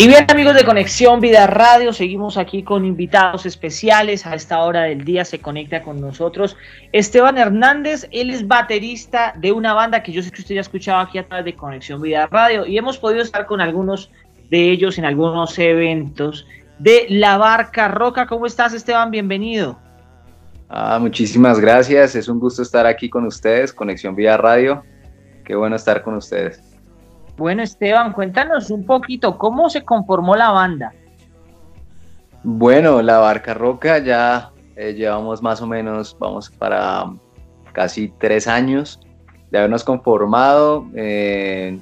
Y bien amigos de Conexión Vida Radio, seguimos aquí con invitados especiales. A esta hora del día se conecta con nosotros Esteban Hernández. Él es baterista de una banda que yo sé que usted ya ha escuchado aquí a través de Conexión Vida Radio y hemos podido estar con algunos de ellos en algunos eventos de La Barca Roca. ¿Cómo estás Esteban? Bienvenido. Ah, muchísimas gracias. Es un gusto estar aquí con ustedes, Conexión Vida Radio. Qué bueno estar con ustedes. Bueno, Esteban, cuéntanos un poquito, ¿cómo se conformó la banda? Bueno, la Barca Roca ya eh, llevamos más o menos, vamos para casi tres años de habernos conformado. Eh,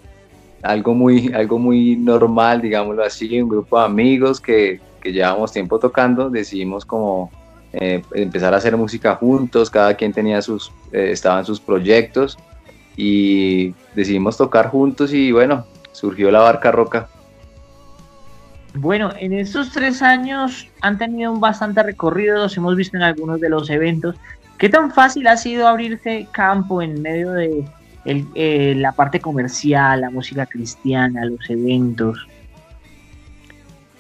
algo, muy, algo muy normal, digámoslo así, un grupo de amigos que, que llevamos tiempo tocando, decidimos como eh, empezar a hacer música juntos, cada quien tenía sus, estaba en sus proyectos y decidimos tocar juntos y bueno, surgió la Barca Roca. Bueno, en estos tres años han tenido un bastante recorrido, los hemos visto en algunos de los eventos. ¿Qué tan fácil ha sido abrirse campo en medio de eh, la parte comercial, la música cristiana, los eventos?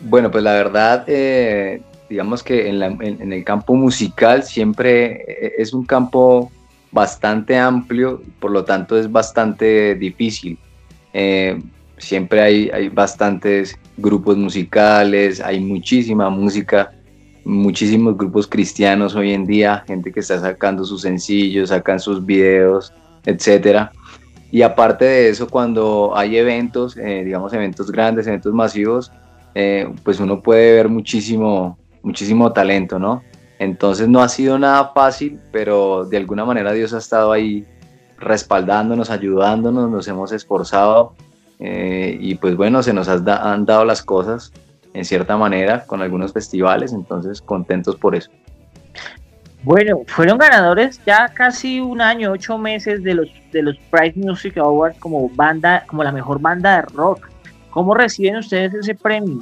Bueno, pues la verdad, eh, digamos que en, en, el campo musical siempre eh, es un campo bastante amplio, por lo tanto es bastante difícil. Eh, siempre hay, hay bastantes grupos musicales, hay muchísima música, muchísimos grupos cristianos hoy en día, gente que está sacando sus sencillos, sacan sus videos, etcétera. Y aparte de eso, cuando hay eventos, eh, digamos eventos grandes, eventos masivos, eh, pues uno puede ver muchísimo, muchísimo talento, ¿no? Entonces no ha sido nada fácil, pero de alguna manera Dios ha estado ahí respaldándonos, ayudándonos, nos hemos esforzado eh, y pues bueno, se nos han dado las cosas en cierta manera con algunos festivales, entonces contentos por eso. Bueno, fueron ganadores ya casi un año, ocho meses de los de los Prize Music Awards como banda, como la mejor banda de rock. ¿Cómo reciben ustedes ese premio?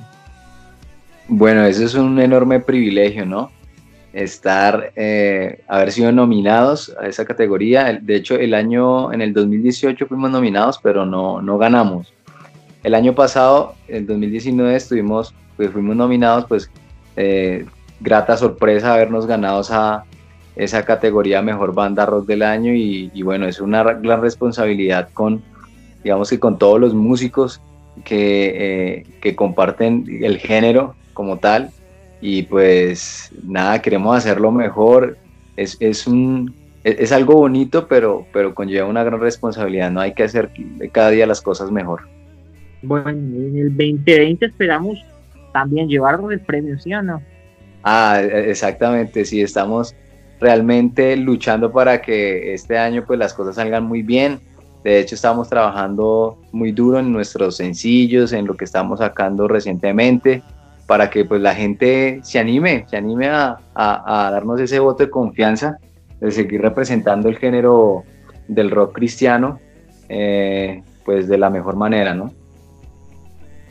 Bueno, eso es un enorme privilegio, ¿no? Estar, eh, haber sido nominados a esa categoría. De hecho, el año, en el 2018 fuimos nominados, pero no, no ganamos. El año pasado, en 2019, estuvimos, pues fuimos nominados, pues eh, grata sorpresa habernos ganado esa, esa categoría Mejor Banda Rock del Año y, bueno, es una gran responsabilidad con, digamos que con todos los músicos que, eh, que comparten el género como tal y pues nada, queremos hacerlo mejor. Es, es un, es, algo bonito, pero, pero conlleva una gran responsabilidad. No hay que hacer cada día las cosas mejor. Bueno, en el 2020 esperamos también llevarnos el premio, ¿sí o no? Ah, e, exactamente, sí, estamos realmente luchando para que este año pues las cosas salgan muy bien. De hecho, estamos trabajando muy duro en nuestros sencillos, en lo que estamos sacando recientemente para que pues la gente se anime, se anime a, darnos ese voto de confianza, de seguir representando el género del rock cristiano, eh, pues de la mejor manera, ¿no?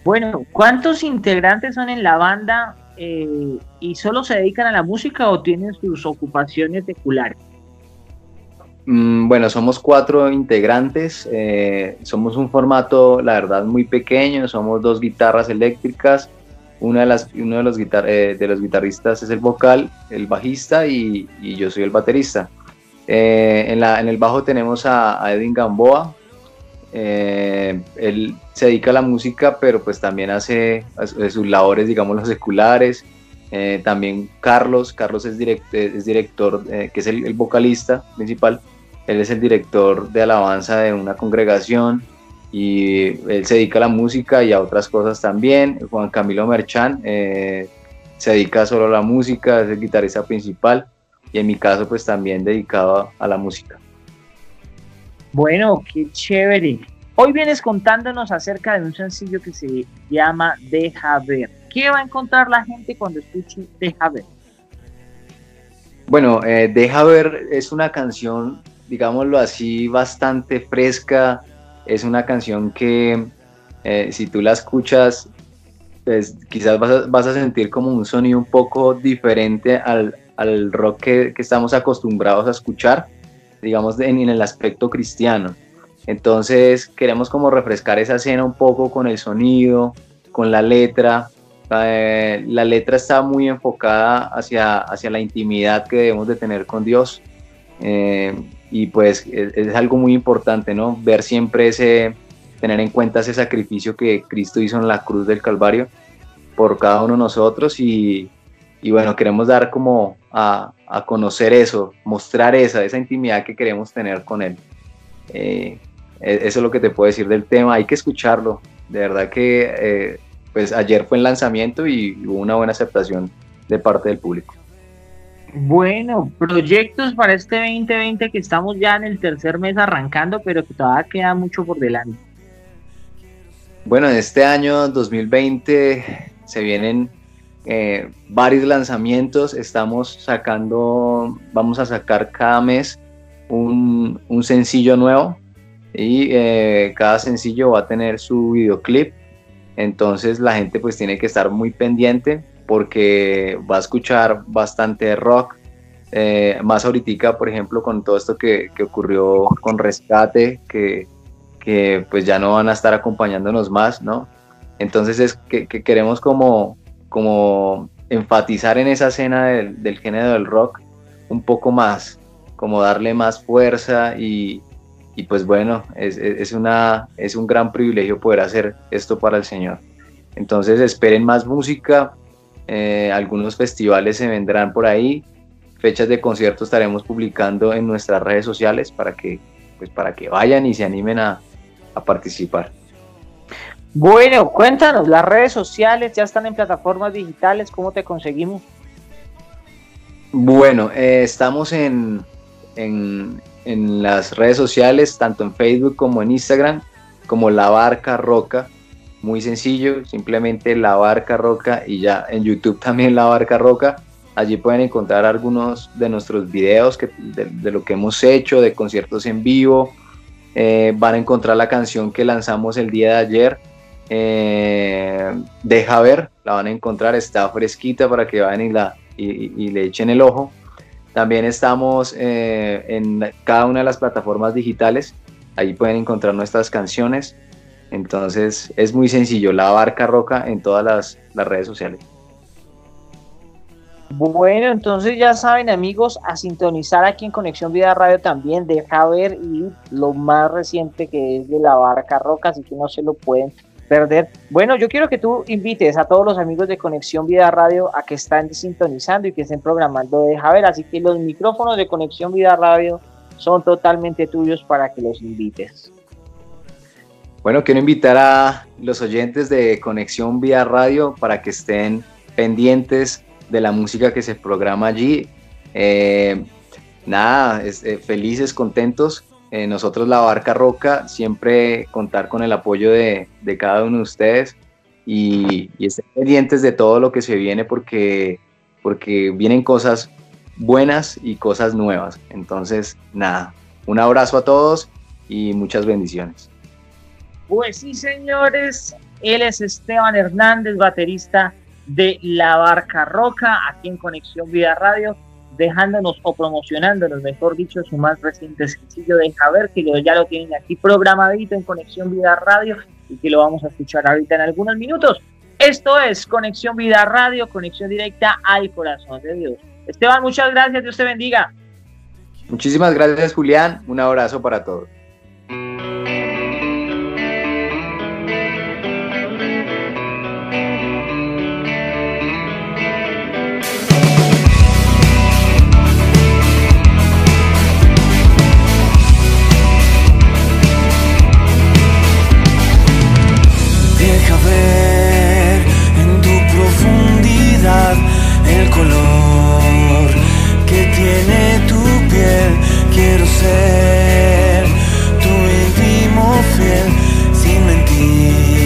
Bueno, ¿cuántos integrantes son en la banda eh, y solo se dedican a la música o tienen sus ocupaciones seculares? Mm, bueno, somos cuatro integrantes, eh, somos un formato, la verdad, muy pequeño, somos dos guitarras eléctricas, una de las, uno de los, guitar, eh, de los guitarristas es el vocal, el bajista y, y yo soy el baterista. Eh, en, la, en, el bajo tenemos a, Edwin Gamboa. Eh, él se dedica a la música, pero pues también hace, sus labores, digamos, los seculares. también Carlos, Carlos es, es director, que es el, el, vocalista principal. Él es el director de alabanza de una congregación y él se dedica a la música y a otras cosas también. Juan Camilo Merchán eh, se dedica solo a la música, es el guitarrista principal y en mi caso pues también dedicado a, la música. Bueno, qué chévere. Hoy vienes contándonos acerca de un sencillo que se llama Deja ver. ¿Qué va a encontrar la gente cuando escuche Deja ver? Bueno, eh, Deja ver es una canción digámoslo así, bastante fresca. Es una canción que eh, si tú la escuchas, pues quizás vas a, sentir como un sonido un poco diferente al, rock que, estamos acostumbrados a escuchar, digamos, en, el aspecto cristiano. Entonces queremos como refrescar esa escena un poco con el sonido, con la letra. Eh, la letra está muy enfocada hacia, hacia la intimidad que debemos de tener con Dios. Eh, y pues es, es, algo muy importante, ¿no? Ver siempre ese, tener en cuenta ese sacrificio que Cristo hizo en la cruz del Calvario por cada uno de nosotros y, y bueno, queremos dar como a, a, conocer eso, mostrar esa, esa intimidad que queremos tener con Él. Eh, e, eso es lo que te puedo decir del tema, hay que escucharlo, de verdad que eh, pues ayer fue el lanzamiento y hubo una buena aceptación de parte del público. Bueno, proyectos para este 2020 que estamos ya en el tercer mes arrancando, pero que todavía queda mucho por delante. Bueno, en este año 2020 se vienen eh, varios lanzamientos. Estamos sacando, vamos a sacar cada mes un, sencillo nuevo y eh, cada sencillo va a tener su videoclip. Entonces la gente pues tiene que estar muy pendiente porque va a escuchar bastante rock. Eh, más ahorita, por ejemplo, con todo esto que, que ocurrió con Rescate, que que pues ya no van a estar acompañándonos más, ¿no? Entonces es que, queremos como, como enfatizar en esa escena del, género del rock un poco más, como darle más fuerza y, y pues bueno, es, es, una, es un gran privilegio poder hacer esto para el Señor. Entonces esperen más música, eh, algunos festivales se vendrán por ahí, fechas de concierto estaremos publicando en nuestras redes sociales para que, pues para que vayan y se animen a, a participar. Bueno, cuéntanos, las redes sociales ya están en plataformas digitales, ¿cómo te conseguimos? Bueno, eh, estamos en, en, las redes sociales, tanto en Facebook como en Instagram, como La Barca Roca. Muy sencillo, simplemente La Barca Roca y ya en YouTube también La Barca Roca. Allí pueden encontrar algunos de nuestros videos que, de lo que hemos hecho, de conciertos en vivo, eh, van a encontrar la canción que lanzamos el día de ayer. Eh, deja ver, la van a encontrar, está fresquita para que vayan y, la, y, le echen el ojo. También estamos eh, en cada una de las plataformas digitales, ahí pueden encontrar nuestras canciones. Entonces es muy sencillo, La Barca Roca en todas las redes sociales. Bueno, entonces ya saben amigos, a sintonizar aquí en Conexión Vida Radio también, deja ver y lo más reciente que es de la Barca Roca, así que no se lo pueden perder. Bueno, yo quiero que tú invites a todos los amigos de Conexión Vida Radio a que estén sintonizando y que estén programando Deja ver, así que los micrófonos de Conexión Vida Radio son totalmente tuyos para que los invites. Bueno, quiero invitar a los oyentes de Conexión Vida Radio para que estén pendientes de la música que se programa allí. Eh, nada, eh, felices, contentos. Eh, nosotros la Barca Roca, siempre contar con el apoyo de, cada uno de ustedes y, y, estén pendientes de todo lo que se viene porque, porque vienen cosas buenas y cosas nuevas. Entonces, nada, un abrazo a todos y muchas bendiciones. Pues sí, señores, él es Esteban Hernández, baterista de La Barca Roca, aquí en Conexión Vida Radio, dejándonos o promocionándonos, mejor dicho, su más reciente sencillo de Javer, que ya lo tienen aquí programadito en Conexión Vida Radio y que lo vamos a escuchar ahorita en algunos minutos. Esto es Conexión Vida Radio, conexión directa al corazón de Dios. Esteban, muchas gracias, Dios te bendiga. Muchísimas gracias, Julián. Un abrazo para todos. el color que tiene tu piel. Quiero ser tu íntimo fiel sin mentir.